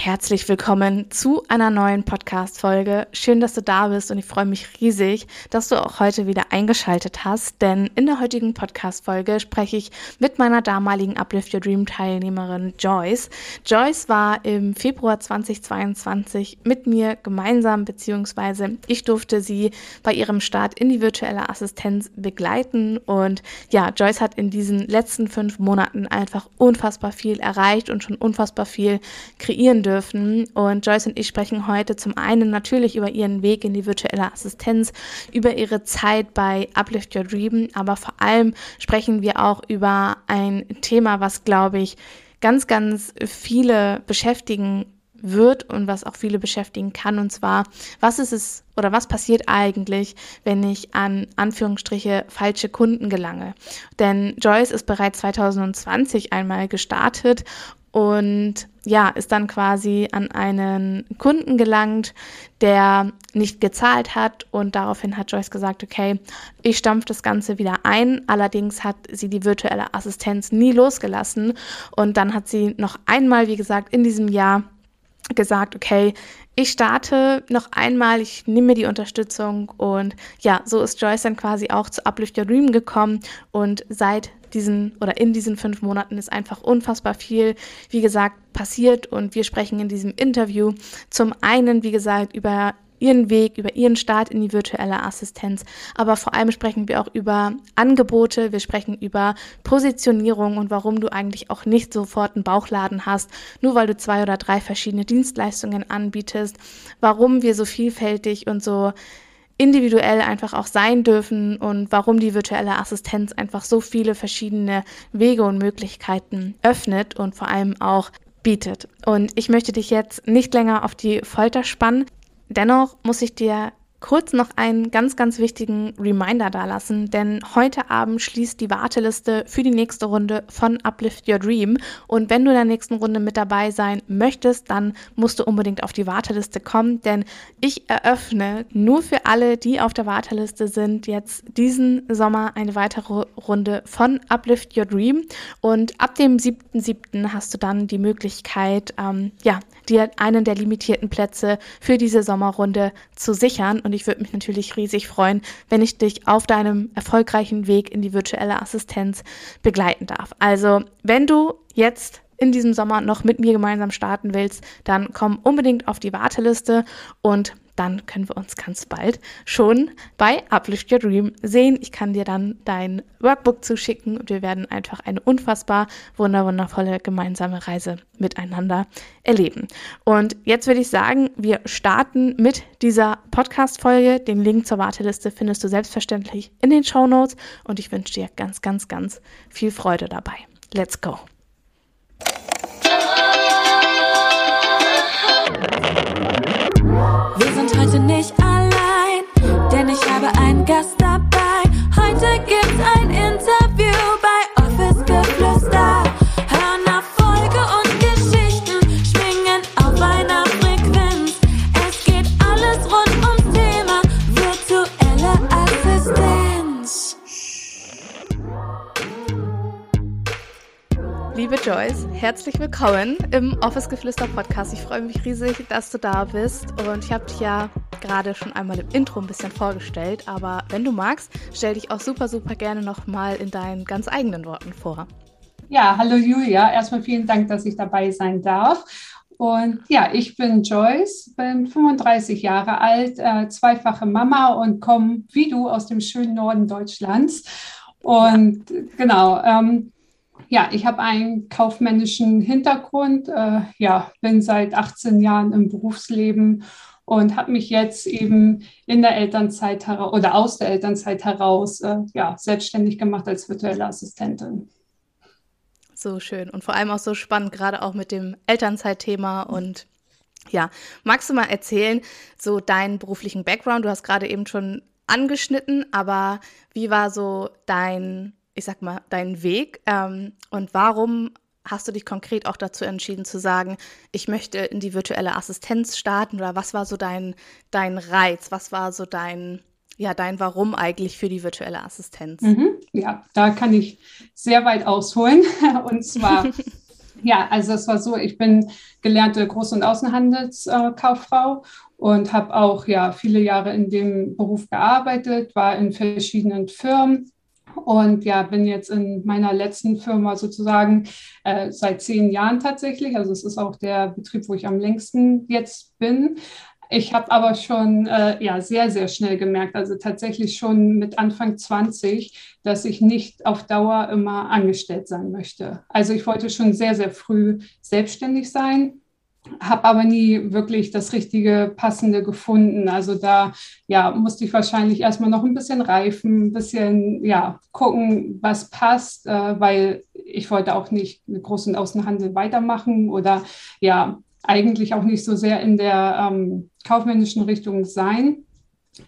Herzlich willkommen zu einer neuen Podcast-Folge. Schön, dass du da bist und ich freue mich riesig, dass du auch heute wieder eingeschaltet hast, denn in der heutigen Podcast-Folge spreche ich mit meiner damaligen Uplift Your Dream Teilnehmerin Joyce. Joyce war im Februar 2022 mit mir gemeinsam, beziehungsweise ich durfte sie bei ihrem Start in die virtuelle Assistenz begleiten und ja, Joyce hat in diesen letzten fünf Monaten einfach unfassbar viel erreicht und schon unfassbar viel kreieren sprechen dürfen. Und Joyce und ich sprechen heute zum einen natürlich über ihren Weg in die virtuelle Assistenz, über ihre Zeit bei Uplift Your Dream, aber vor allem sprechen wir auch über ein Thema, was, glaube ich, ganz, ganz viele beschäftigen wird und was auch viele beschäftigen kann. Und zwar, was ist es oder was passiert eigentlich, wenn ich an Anführungsstriche falsche Kunden gelange? Denn Joyce ist bereits 2020 einmal gestartet und ja, ist dann quasi an einen Kunden gelangt, der nicht gezahlt hat. Und daraufhin hat Joyce gesagt, okay, ich stampfe das Ganze wieder ein. Allerdings hat sie die virtuelle Assistenz nie losgelassen. Und dann hat sie noch einmal, wie gesagt, in diesem Jahr gesagt, okay, ich starte noch einmal, ich nehme mir die Unterstützung. Und ja, so ist Joyce dann quasi auch zu Uplift Your Dream gekommen. Und seit diesen oder in diesen fünf Monaten ist einfach unfassbar viel, wie gesagt, passiert und wir sprechen in diesem Interview zum einen, wie gesagt, über ihren Weg, über ihren Start in die virtuelle Assistenz. Aber vor allem sprechen wir auch über Angebote, wir sprechen über Positionierung und warum du eigentlich auch nicht sofort einen Bauchladen hast, nur weil du zwei oder drei verschiedene Dienstleistungen anbietest, warum wir so vielfältig und so individuell einfach auch sein dürfen und warum die virtuelle Assistenz einfach so viele verschiedene Wege und Möglichkeiten öffnet und vor allem auch bietet. Und ich möchte dich jetzt nicht länger auf die Folter spannen. Dennoch muss ich dir kurz noch einen ganz, ganz wichtigen Reminder dalassen, denn heute Abend schließt die Warteliste für die nächste Runde von Uplift Your Dream. Und wenn du in der nächsten Runde mit dabei sein möchtest, dann musst du unbedingt auf die Warteliste kommen, denn ich eröffne nur für alle, die auf der Warteliste sind, jetzt diesen Sommer eine weitere Runde von Uplift Your Dream. Und ab dem 7.7. hast du dann die Möglichkeit, ähm, ja, dir einen der limitierten Plätze für diese Sommerrunde zu sichern. Und ich würde mich natürlich riesig freuen, wenn ich dich auf deinem erfolgreichen Weg in die virtuelle Assistenz begleiten darf. Also, wenn du jetzt in diesem Sommer noch mit mir gemeinsam starten willst, dann komm unbedingt auf die Warteliste und dann können wir uns ganz bald schon bei Uplift Your Dream sehen. Ich kann dir dann dein Workbook zuschicken und wir werden einfach eine unfassbar wunderwundervolle gemeinsame Reise miteinander erleben. Und jetzt würde ich sagen, wir starten mit dieser Podcast-Folge. Den Link zur Warteliste findest du selbstverständlich in den Show Notes und ich wünsche dir ganz, ganz, ganz viel Freude dabei. Let's go! Heute nicht allein, Liebe Joyce, herzlich willkommen im Office Geflüster Podcast. Ich freue mich riesig, dass du da bist und ich habe dich ja gerade schon einmal im Intro ein bisschen vorgestellt, aber wenn du magst, stell dich auch super, super gerne nochmal in deinen ganz eigenen Worten vor. Ja, hallo Julia. Erstmal vielen Dank, dass ich dabei sein darf. Und ja, ich bin Joyce, bin 35 Jahre alt, äh, zweifache Mama und komme wie du aus dem schönen Norden Deutschlands. Und genau, ähm, ja, ich habe einen kaufmännischen Hintergrund, äh, ja, bin seit 18 Jahren im Berufsleben und habe mich jetzt eben in der Elternzeit heraus oder aus der Elternzeit heraus äh, ja, selbstständig gemacht als virtuelle Assistentin. So schön und vor allem auch so spannend, gerade auch mit dem Elternzeitthema und ja, magst du mal erzählen, so deinen beruflichen Background? Du hast gerade eben schon angeschnitten, aber wie war so dein, ich sag mal, dein Weg ähm, und warum hast du dich konkret auch dazu entschieden zu sagen, ich möchte in die virtuelle Assistenz starten oder was war so dein, dein Reiz? Was war so dein, ja, dein Warum eigentlich für die virtuelle Assistenz? Mhm, ja, da kann ich sehr weit ausholen. Und zwar Ja, also es war so, ich bin gelernte Groß- und Außenhandelskauffrau und habe auch ja viele Jahre in dem Beruf gearbeitet, war in verschiedenen Firmen und ja, bin jetzt in meiner letzten Firma sozusagen äh, seit zehn Jahren tatsächlich. Also es ist auch der Betrieb, wo ich am längsten jetzt bin. Ich habe aber schon äh, ja, sehr, sehr schnell gemerkt, also tatsächlich schon mit Anfang 20, dass ich nicht auf Dauer immer angestellt sein möchte. Also ich wollte schon sehr, sehr früh selbstständig sein habe aber nie wirklich das richtige passende gefunden. Also da ja, musste ich wahrscheinlich erstmal noch ein bisschen reifen, ein bisschen ja, gucken, was passt, äh, weil ich wollte auch nicht mit großen Außenhandel weitermachen oder ja, eigentlich auch nicht so sehr in der ähm, kaufmännischen Richtung sein.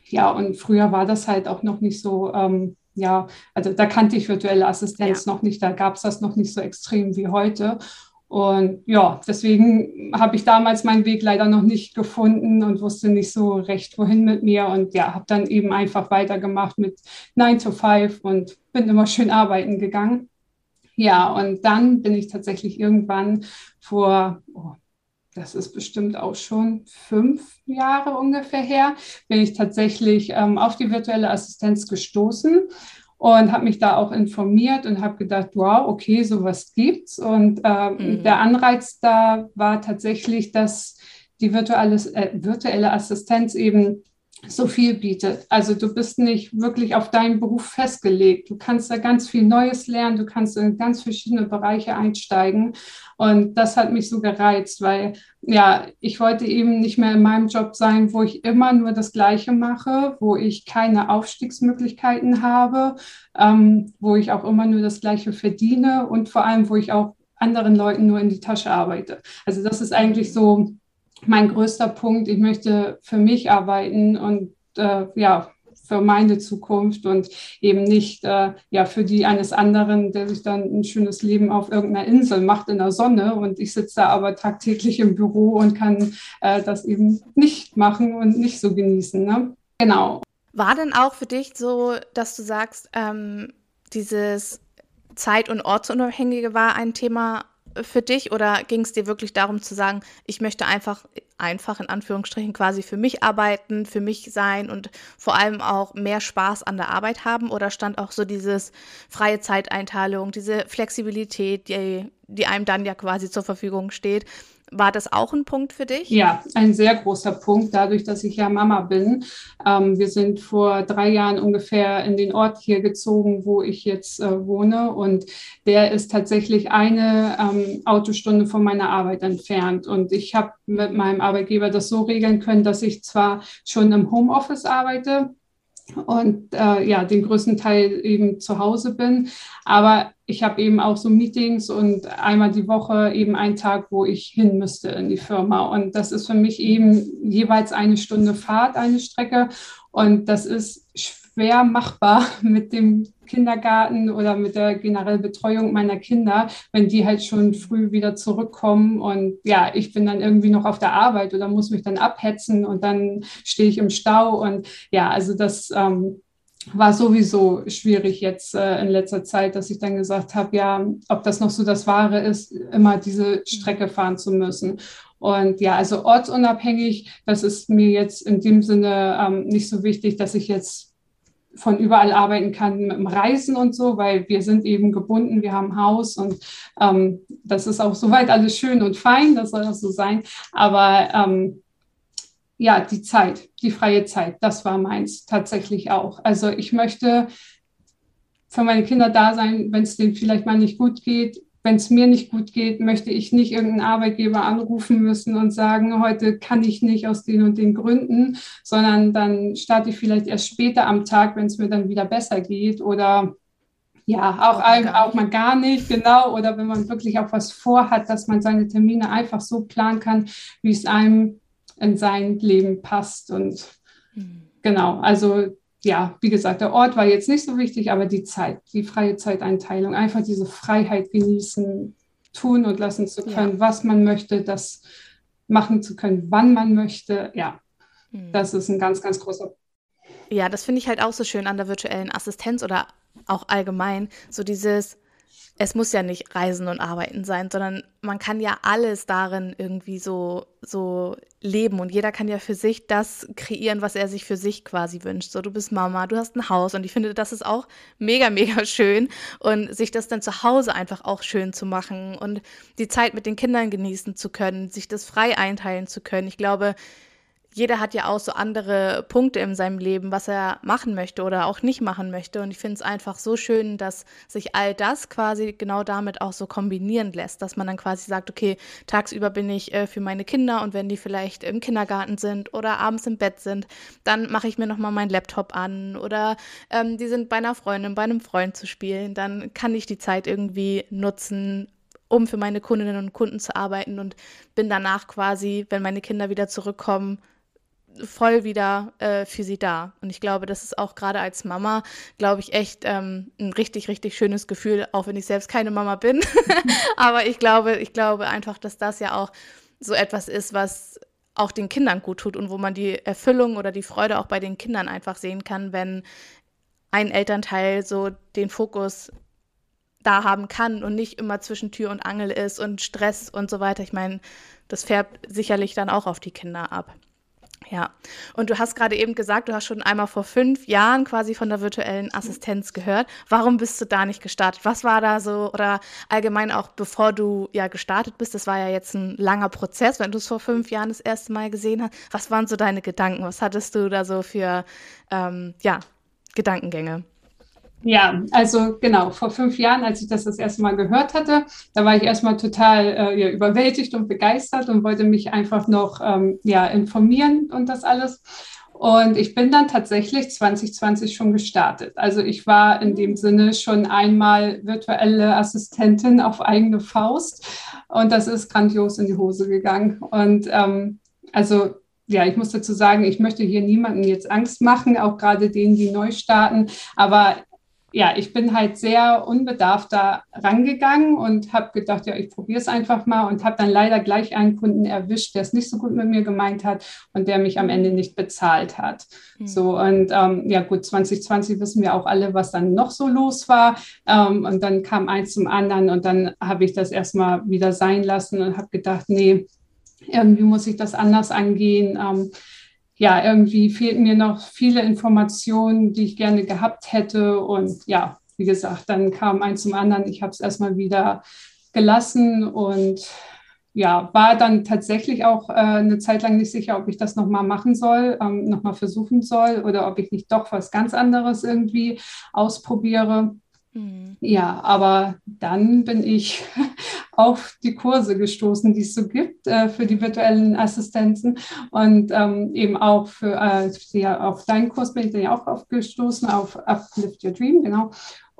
Ja, und früher war das halt auch noch nicht so, ähm, ja, also da kannte ich virtuelle Assistenz ja. noch nicht, da gab es das noch nicht so extrem wie heute. Und ja, deswegen habe ich damals meinen Weg leider noch nicht gefunden und wusste nicht so recht, wohin mit mir. Und ja, habe dann eben einfach weitergemacht mit 9 to 5 und bin immer schön arbeiten gegangen. Ja, und dann bin ich tatsächlich irgendwann vor, oh, das ist bestimmt auch schon fünf Jahre ungefähr her, bin ich tatsächlich ähm, auf die virtuelle Assistenz gestoßen und habe mich da auch informiert und habe gedacht, wow, okay, sowas gibt's. Und äh, mhm. der Anreiz da war tatsächlich, dass die virtuelle, äh, virtuelle Assistenz eben so viel bietet. Also du bist nicht wirklich auf deinen Beruf festgelegt. Du kannst da ganz viel Neues lernen, du kannst in ganz verschiedene Bereiche einsteigen. Und das hat mich so gereizt, weil ja, ich wollte eben nicht mehr in meinem Job sein, wo ich immer nur das Gleiche mache, wo ich keine Aufstiegsmöglichkeiten habe, ähm, wo ich auch immer nur das Gleiche verdiene und vor allem, wo ich auch anderen Leuten nur in die Tasche arbeite. Also das ist eigentlich so mein größter Punkt. Ich möchte für mich arbeiten und äh, ja, für meine Zukunft und eben nicht äh, ja für die eines anderen, der sich dann ein schönes Leben auf irgendeiner Insel macht in der Sonne und ich sitze da aber tagtäglich im Büro und kann äh, das eben nicht machen und nicht so genießen. Ne? Genau. War denn auch für dich so, dass du sagst, ähm, dieses Zeit- und Ortsunabhängige war ein Thema für dich oder ging es dir wirklich darum zu sagen, ich möchte einfach, einfach in Anführungsstrichen quasi für mich arbeiten, für mich sein und vor allem auch mehr Spaß an der Arbeit haben? Oder stand auch so dieses freie Zeiteinteilung, diese Flexibilität, die, die einem dann ja quasi zur Verfügung steht, war das auch ein Punkt für dich? Ja, ein sehr großer Punkt, dadurch, dass ich ja Mama bin. Ähm, wir sind vor drei Jahren ungefähr in den Ort hier gezogen, wo ich jetzt äh, wohne. Und der ist tatsächlich eine ähm, Autostunde von meiner Arbeit entfernt. Und ich habe mit meinem Arbeitgeber das so regeln können, dass ich zwar schon im Homeoffice arbeite, und äh, ja, den größten Teil eben zu Hause bin. Aber ich habe eben auch so Meetings und einmal die Woche eben einen Tag, wo ich hin müsste in die Firma. Und das ist für mich eben jeweils eine Stunde Fahrt, eine Strecke. Und das ist schwer machbar mit dem Kindergarten oder mit der generellen Betreuung meiner Kinder, wenn die halt schon früh wieder zurückkommen und ja, ich bin dann irgendwie noch auf der Arbeit oder muss mich dann abhetzen und dann stehe ich im Stau und ja, also das ähm, war sowieso schwierig jetzt äh, in letzter Zeit, dass ich dann gesagt habe, ja, ob das noch so das Wahre ist, immer diese Strecke fahren zu müssen. Und ja, also ortsunabhängig, das ist mir jetzt in dem Sinne ähm, nicht so wichtig, dass ich jetzt von überall arbeiten kann mit dem Reisen und so, weil wir sind eben gebunden, wir haben Haus und ähm, das ist auch soweit alles schön und fein, das soll das so sein. Aber ähm, ja, die Zeit, die freie Zeit, das war meins tatsächlich auch. Also ich möchte für meine Kinder da sein, wenn es denen vielleicht mal nicht gut geht, wenn es mir nicht gut geht, möchte ich nicht irgendeinen Arbeitgeber anrufen müssen und sagen, heute kann ich nicht aus den und den Gründen, sondern dann starte ich vielleicht erst später am Tag, wenn es mir dann wieder besser geht oder ja, auch, auch, auch mal gar nicht, genau. Oder wenn man wirklich auch was vorhat, dass man seine Termine einfach so planen kann, wie es einem in sein Leben passt. Und mhm. genau, also ja, wie gesagt, der Ort war jetzt nicht so wichtig, aber die Zeit, die freie Zeiteinteilung, einfach diese Freiheit genießen, tun und lassen zu können, ja. was man möchte, das machen zu können, wann man möchte. Ja, mhm. das ist ein ganz, ganz großer. Ja, das finde ich halt auch so schön an der virtuellen Assistenz oder auch allgemein, so dieses, es muss ja nicht Reisen und Arbeiten sein, sondern man kann ja alles darin irgendwie so, so leben und jeder kann ja für sich das kreieren, was er sich für sich quasi wünscht. So, du bist Mama, du hast ein Haus und ich finde, das ist auch mega, mega schön und sich das dann zu Hause einfach auch schön zu machen und die Zeit mit den Kindern genießen zu können, sich das frei einteilen zu können. Ich glaube, jeder hat ja auch so andere Punkte in seinem Leben, was er machen möchte oder auch nicht machen möchte. Und ich finde es einfach so schön, dass sich all das quasi genau damit auch so kombinieren lässt, dass man dann quasi sagt, okay, tagsüber bin ich äh, für meine Kinder und wenn die vielleicht im Kindergarten sind oder abends im Bett sind, dann mache ich mir nochmal meinen Laptop an oder ähm, die sind bei einer Freundin, bei einem Freund zu spielen. Dann kann ich die Zeit irgendwie nutzen, um für meine Kundinnen und Kunden zu arbeiten und bin danach quasi, wenn meine Kinder wieder zurückkommen, voll wieder äh, für sie da. Und ich glaube, das ist auch gerade als Mama, glaube ich, echt ähm, ein richtig, richtig schönes Gefühl, auch wenn ich selbst keine Mama bin. Aber ich glaube, ich glaube einfach, dass das ja auch so etwas ist, was auch den Kindern gut tut und wo man die Erfüllung oder die Freude auch bei den Kindern einfach sehen kann, wenn ein Elternteil so den Fokus da haben kann und nicht immer zwischen Tür und Angel ist und Stress und so weiter. Ich meine, das färbt sicherlich dann auch auf die Kinder ab. Ja, und du hast gerade eben gesagt, du hast schon einmal vor fünf Jahren quasi von der virtuellen Assistenz gehört. Warum bist du da nicht gestartet? Was war da so oder allgemein auch bevor du ja gestartet bist? Das war ja jetzt ein langer Prozess, wenn du es vor fünf Jahren das erste Mal gesehen hast. Was waren so deine Gedanken? Was hattest du da so für ähm, ja, Gedankengänge? Ja, also genau, vor fünf Jahren, als ich das das erste Mal gehört hatte, da war ich erstmal total äh, ja, überwältigt und begeistert und wollte mich einfach noch ähm, ja, informieren und das alles. Und ich bin dann tatsächlich 2020 schon gestartet. Also ich war in dem Sinne schon einmal virtuelle Assistentin auf eigene Faust und das ist grandios in die Hose gegangen. Und ähm, also ja, ich muss dazu sagen, ich möchte hier niemanden jetzt Angst machen, auch gerade denen, die neu starten. Aber ja, ich bin halt sehr unbedarft da rangegangen und habe gedacht, ja, ich probiere es einfach mal und habe dann leider gleich einen Kunden erwischt, der es nicht so gut mit mir gemeint hat und der mich am Ende nicht bezahlt hat. Mhm. So und ähm, ja gut, 2020 wissen wir auch alle, was dann noch so los war ähm, und dann kam eins zum anderen und dann habe ich das erstmal wieder sein lassen und habe gedacht, nee, irgendwie muss ich das anders angehen. Ähm, ja, irgendwie fehlten mir noch viele Informationen, die ich gerne gehabt hätte. Und ja, wie gesagt, dann kam eins zum anderen. Ich habe es erstmal wieder gelassen und ja, war dann tatsächlich auch äh, eine Zeit lang nicht sicher, ob ich das nochmal machen soll, ähm, nochmal versuchen soll oder ob ich nicht doch was ganz anderes irgendwie ausprobiere. Mhm. Ja, aber dann bin ich auf die Kurse gestoßen, die es so gibt äh, für die virtuellen Assistenzen und ähm, eben auch für äh, ja, auf deinen Kurs bin ich dann ja auch aufgestoßen, auf Uplift Your Dream, genau.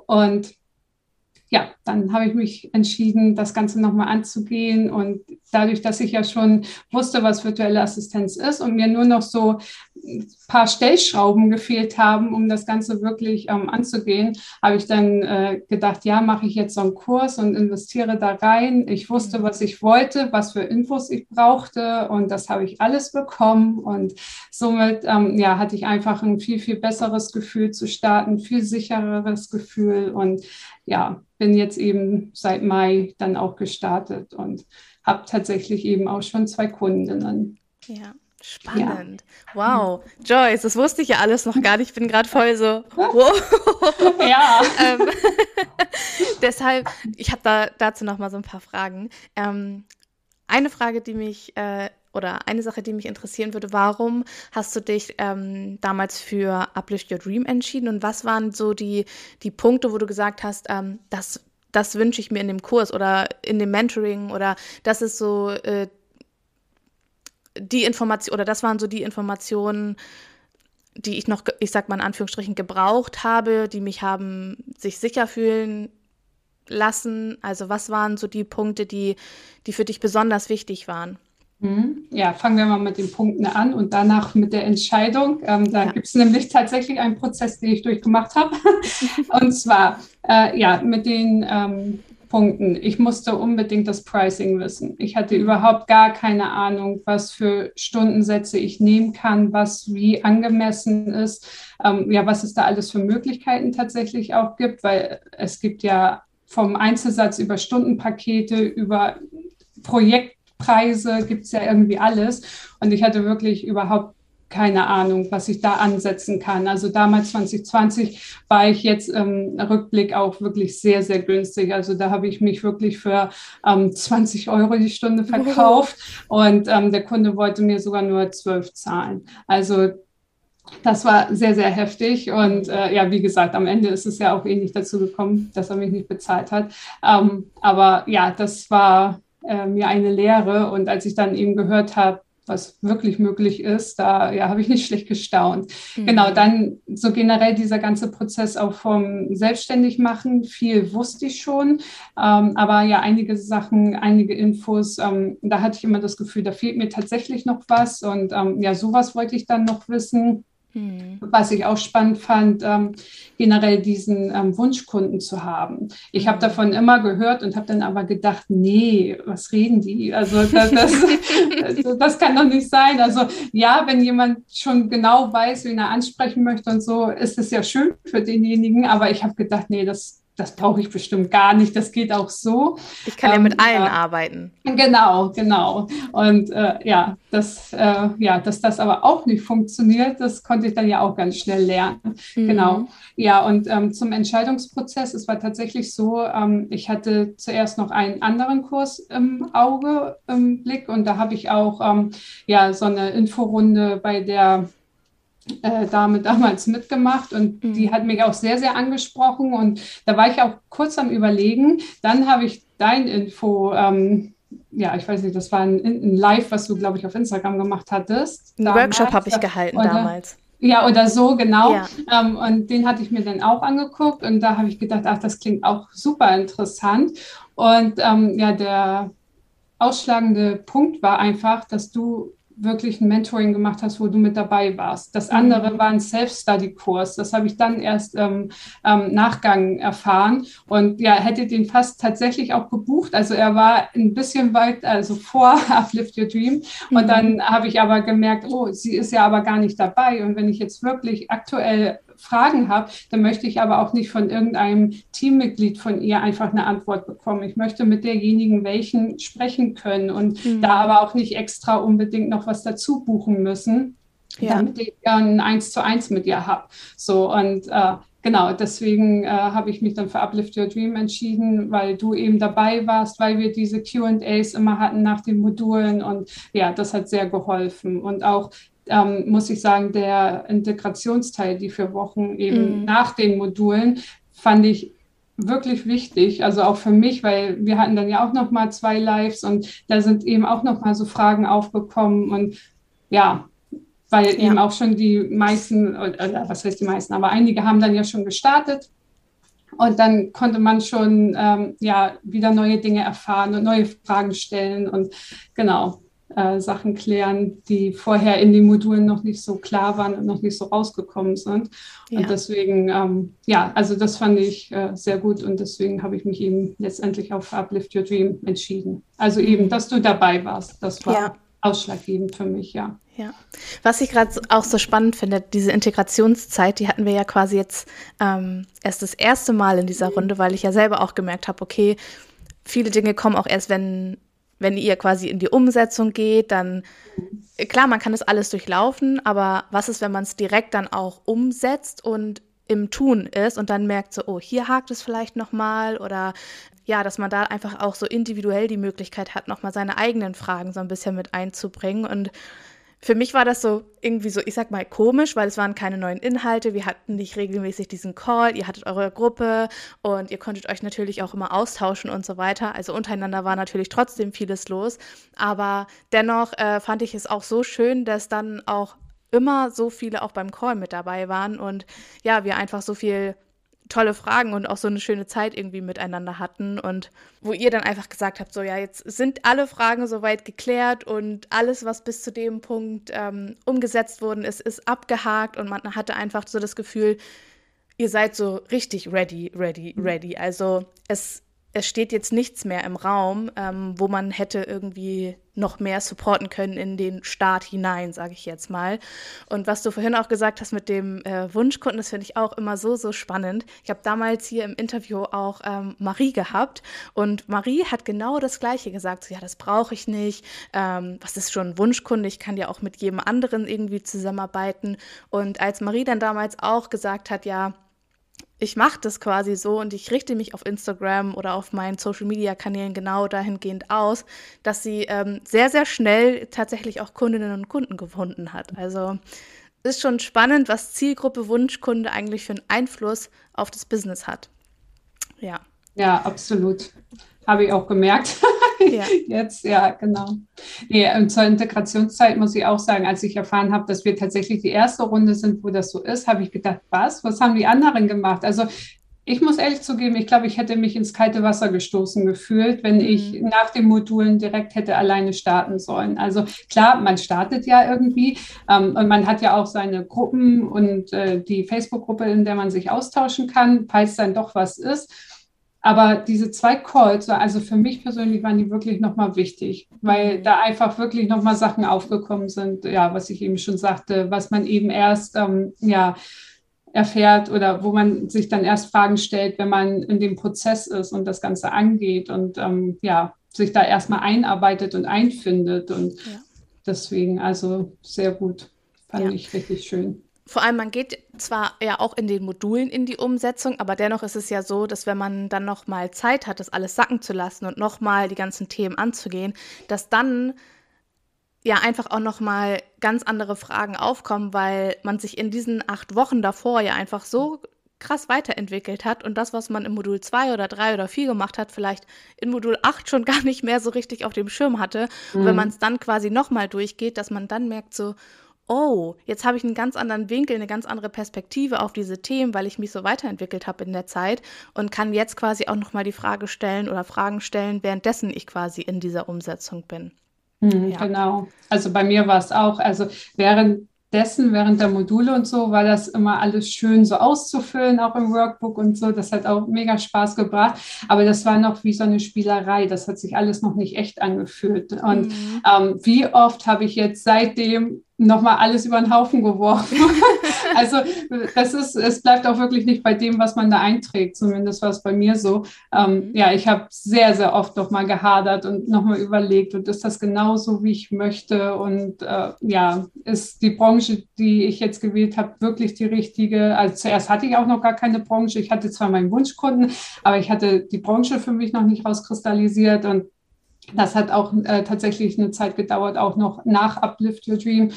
Und ja, dann habe ich mich entschieden, das Ganze nochmal anzugehen. Und dadurch, dass ich ja schon wusste, was virtuelle Assistenz ist und mir nur noch so ein paar Stellschrauben gefehlt haben, um das Ganze wirklich ähm, anzugehen, habe ich dann äh, gedacht, ja, mache ich jetzt so einen Kurs und investiere da rein. Ich wusste, mhm. was ich wollte, was für Infos ich brauchte und das habe ich alles bekommen. Und somit ähm, ja, hatte ich einfach ein viel, viel besseres Gefühl zu starten, viel sichereres Gefühl und ja, bin jetzt eben seit Mai dann auch gestartet und habe tatsächlich eben auch schon zwei Kundinnen. Ja. Spannend. Ja. Wow. Joyce, das wusste ich ja alles noch gar nicht. Ich bin gerade voll so, wow. Ja. ähm, deshalb, ich habe da dazu noch mal so ein paar Fragen. Ähm, eine Frage, die mich äh, oder eine Sache, die mich interessieren würde, warum hast du dich ähm, damals für Uplift Your Dream entschieden und was waren so die, die Punkte, wo du gesagt hast, ähm, das, das wünsche ich mir in dem Kurs oder in dem Mentoring oder das ist so äh, die Information oder das waren so die Informationen, die ich noch, ich sag mal in Anführungsstrichen, gebraucht habe, die mich haben sich sicher fühlen lassen. Also was waren so die Punkte, die, die für dich besonders wichtig waren? Mhm. Ja, fangen wir mal mit den Punkten an und danach mit der Entscheidung. Ähm, da ja. gibt es nämlich tatsächlich einen Prozess, den ich durchgemacht habe. und zwar, äh, ja, mit den ähm, Punkten. Ich musste unbedingt das Pricing wissen. Ich hatte überhaupt gar keine Ahnung, was für Stundensätze ich nehmen kann, was wie angemessen ist, ähm, ja, was es da alles für Möglichkeiten tatsächlich auch gibt, weil es gibt ja vom Einzelsatz über Stundenpakete, über Projektpreise gibt es ja irgendwie alles. Und ich hatte wirklich überhaupt keine Ahnung, was ich da ansetzen kann. Also damals 2020 war ich jetzt im Rückblick auch wirklich sehr, sehr günstig. Also da habe ich mich wirklich für ähm, 20 Euro die Stunde verkauft und ähm, der Kunde wollte mir sogar nur 12 zahlen. Also das war sehr, sehr heftig. Und äh, ja, wie gesagt, am Ende ist es ja auch ähnlich dazu gekommen, dass er mich nicht bezahlt hat. Ähm, aber ja, das war äh, mir eine Lehre. Und als ich dann eben gehört habe, was wirklich möglich ist, da ja, habe ich nicht schlecht gestaunt. Mhm. Genau, dann so generell dieser ganze Prozess auch vom Selbstständigmachen, viel wusste ich schon, ähm, aber ja, einige Sachen, einige Infos, ähm, da hatte ich immer das Gefühl, da fehlt mir tatsächlich noch was und ähm, ja, sowas wollte ich dann noch wissen. Mhm. Was ich auch spannend fand, ähm, generell diesen ähm, Wunschkunden zu haben. Ich habe mhm. davon immer gehört und habe dann aber gedacht, nee, was reden die? Also das, das, das, kann doch nicht sein. Also ja, wenn jemand schon genau weiß, wen er ansprechen möchte und so, ist es ja schön für denjenigen. Aber ich habe gedacht, nee, das, das brauche ich bestimmt gar nicht, das geht auch so. Ich kann ähm, ja mit allen äh, arbeiten. Genau, genau. Und äh, ja, das, äh, ja, dass das aber auch nicht funktioniert, das konnte ich dann ja auch ganz schnell lernen. Mhm. Genau. Ja, und ähm, zum Entscheidungsprozess, es war tatsächlich so, ähm, ich hatte zuerst noch einen anderen Kurs im Auge, im Blick und da habe ich auch ähm, ja, so eine Inforunde bei der äh, Dame damals mitgemacht und mhm. die hat mich auch sehr, sehr angesprochen und da war ich auch kurz am Überlegen. Dann habe ich dein Info, ähm, ja, ich weiß nicht, das war ein, ein Live, was du, glaube ich, auf Instagram gemacht hattest. Ein Workshop habe ich gehalten oder, damals. Ja, oder so, genau. Ja. Ähm, und den hatte ich mir dann auch angeguckt und da habe ich gedacht, ach, das klingt auch super interessant. Und ähm, ja, der ausschlagende Punkt war einfach, dass du wirklich ein Mentoring gemacht hast, wo du mit dabei warst. Das andere mhm. war ein Self-Study-Kurs. Das habe ich dann erst ähm, ähm, Nachgang erfahren und ja, hätte den fast tatsächlich auch gebucht. Also er war ein bisschen weit, also vor Uplift Your Dream. Und mhm. dann habe ich aber gemerkt, oh, sie ist ja aber gar nicht dabei. Und wenn ich jetzt wirklich aktuell Fragen habe, dann möchte ich aber auch nicht von irgendeinem Teammitglied von ihr einfach eine Antwort bekommen. Ich möchte mit derjenigen welchen sprechen können und mhm. da aber auch nicht extra unbedingt noch was dazu buchen müssen, ja. damit ich ein Eins zu eins mit ihr habe. So und äh, Genau, deswegen äh, habe ich mich dann für Uplift Your Dream entschieden, weil du eben dabei warst, weil wir diese QAs immer hatten nach den Modulen und ja, das hat sehr geholfen. Und auch ähm, muss ich sagen, der Integrationsteil, die vier Wochen eben mhm. nach den Modulen, fand ich wirklich wichtig, also auch für mich, weil wir hatten dann ja auch noch mal zwei Lives und da sind eben auch noch mal so Fragen aufgekommen und ja, weil ja. eben auch schon die meisten, oder was heißt die meisten, aber einige haben dann ja schon gestartet und dann konnte man schon ähm, ja wieder neue Dinge erfahren und neue Fragen stellen und genau äh, Sachen klären, die vorher in den Modulen noch nicht so klar waren und noch nicht so rausgekommen sind. Ja. Und deswegen, ähm, ja, also das fand ich äh, sehr gut und deswegen habe ich mich eben letztendlich auf Uplift Your Dream entschieden. Also eben, dass du dabei warst, das war ja. ausschlaggebend für mich, ja. Ja, was ich gerade auch so spannend finde, diese Integrationszeit, die hatten wir ja quasi jetzt ähm, erst das erste Mal in dieser Runde, weil ich ja selber auch gemerkt habe, okay, viele Dinge kommen auch erst, wenn wenn ihr quasi in die Umsetzung geht, dann klar, man kann das alles durchlaufen, aber was ist, wenn man es direkt dann auch umsetzt und im Tun ist und dann merkt so, oh, hier hakt es vielleicht noch mal oder ja, dass man da einfach auch so individuell die Möglichkeit hat, noch mal seine eigenen Fragen so ein bisschen mit einzubringen und für mich war das so irgendwie so, ich sag mal, komisch, weil es waren keine neuen Inhalte. Wir hatten nicht regelmäßig diesen Call, ihr hattet eure Gruppe und ihr konntet euch natürlich auch immer austauschen und so weiter. Also untereinander war natürlich trotzdem vieles los. Aber dennoch äh, fand ich es auch so schön, dass dann auch immer so viele auch beim Call mit dabei waren und ja, wir einfach so viel tolle Fragen und auch so eine schöne Zeit irgendwie miteinander hatten und wo ihr dann einfach gesagt habt, so ja, jetzt sind alle Fragen soweit geklärt und alles, was bis zu dem Punkt ähm, umgesetzt worden ist, ist abgehakt und man hatte einfach so das Gefühl, ihr seid so richtig ready, ready, mhm. ready. Also es es steht jetzt nichts mehr im Raum, ähm, wo man hätte irgendwie noch mehr supporten können in den Start hinein, sage ich jetzt mal. Und was du vorhin auch gesagt hast mit dem äh, Wunschkunden, das finde ich auch immer so, so spannend. Ich habe damals hier im Interview auch ähm, Marie gehabt und Marie hat genau das Gleiche gesagt. So, ja, das brauche ich nicht. Ähm, was ist schon ein Wunschkunde? Ich kann ja auch mit jedem anderen irgendwie zusammenarbeiten. Und als Marie dann damals auch gesagt hat, ja, ich mache das quasi so und ich richte mich auf Instagram oder auf meinen Social-Media-Kanälen genau dahingehend aus, dass sie ähm, sehr, sehr schnell tatsächlich auch Kundinnen und Kunden gefunden hat. Also ist schon spannend, was Zielgruppe Wunschkunde eigentlich für einen Einfluss auf das Business hat. Ja. Ja, absolut. Habe ich auch gemerkt. Ja. Jetzt, ja, genau. Nee, und zur Integrationszeit muss ich auch sagen, als ich erfahren habe, dass wir tatsächlich die erste Runde sind, wo das so ist, habe ich gedacht, was? Was haben die anderen gemacht? Also ich muss ehrlich zugeben, ich glaube, ich hätte mich ins kalte Wasser gestoßen gefühlt, wenn mhm. ich nach den Modulen direkt hätte alleine starten sollen. Also klar, man startet ja irgendwie ähm, und man hat ja auch seine Gruppen und äh, die Facebook-Gruppe, in der man sich austauschen kann, falls dann doch was ist. Aber diese zwei Calls, also für mich persönlich waren die wirklich nochmal wichtig, weil mhm. da einfach wirklich nochmal Sachen aufgekommen sind, ja, was ich eben schon sagte, was man eben erst, ähm, ja, erfährt oder wo man sich dann erst Fragen stellt, wenn man in dem Prozess ist und das Ganze angeht und ähm, ja, sich da erstmal einarbeitet und einfindet. Und ja. deswegen, also sehr gut, fand ja. ich richtig schön. Vor allem, man geht zwar ja auch in den Modulen in die Umsetzung, aber dennoch ist es ja so, dass wenn man dann noch mal Zeit hat, das alles sacken zu lassen und noch mal die ganzen Themen anzugehen, dass dann ja einfach auch noch mal ganz andere Fragen aufkommen, weil man sich in diesen acht Wochen davor ja einfach so krass weiterentwickelt hat und das, was man im Modul 2 oder 3 oder 4 gemacht hat, vielleicht in Modul 8 schon gar nicht mehr so richtig auf dem Schirm hatte. Mhm. Und wenn mhm. man es dann quasi nochmal durchgeht, dass man dann merkt so, oh, jetzt habe ich einen ganz anderen Winkel, eine ganz andere Perspektive auf diese Themen, weil ich mich so weiterentwickelt habe in der Zeit und kann jetzt quasi auch nochmal die Frage stellen oder Fragen stellen, währenddessen ich quasi in dieser Umsetzung bin. Mhm, ja. Genau. Also bei mir war es auch, also während dessen, während der Module und so, war das immer alles schön so auszufüllen, auch im Workbook und so. Das hat auch mega Spaß gebracht. Aber das war noch wie so eine Spielerei. Das hat sich alles noch nicht echt angefühlt. Und mhm. ähm, wie oft habe ich jetzt seitdem nochmal alles über den Haufen geworfen. also das ist, es bleibt auch wirklich nicht bei dem, was man da einträgt. Zumindest war es bei mir so. Ähm, mhm. Ja, ich habe sehr, sehr oft nochmal gehadert und nochmal überlegt, und ist das genauso, wie ich möchte? Und äh, ja, ist die Branche, die ich jetzt gewählt habe, wirklich die richtige? Also zuerst hatte ich auch noch gar keine Branche. Ich hatte zwar meinen Wunschkunden, aber ich hatte die Branche für mich noch nicht rauskristallisiert und das hat auch äh, tatsächlich eine Zeit gedauert, auch noch nach Uplift Your Dream.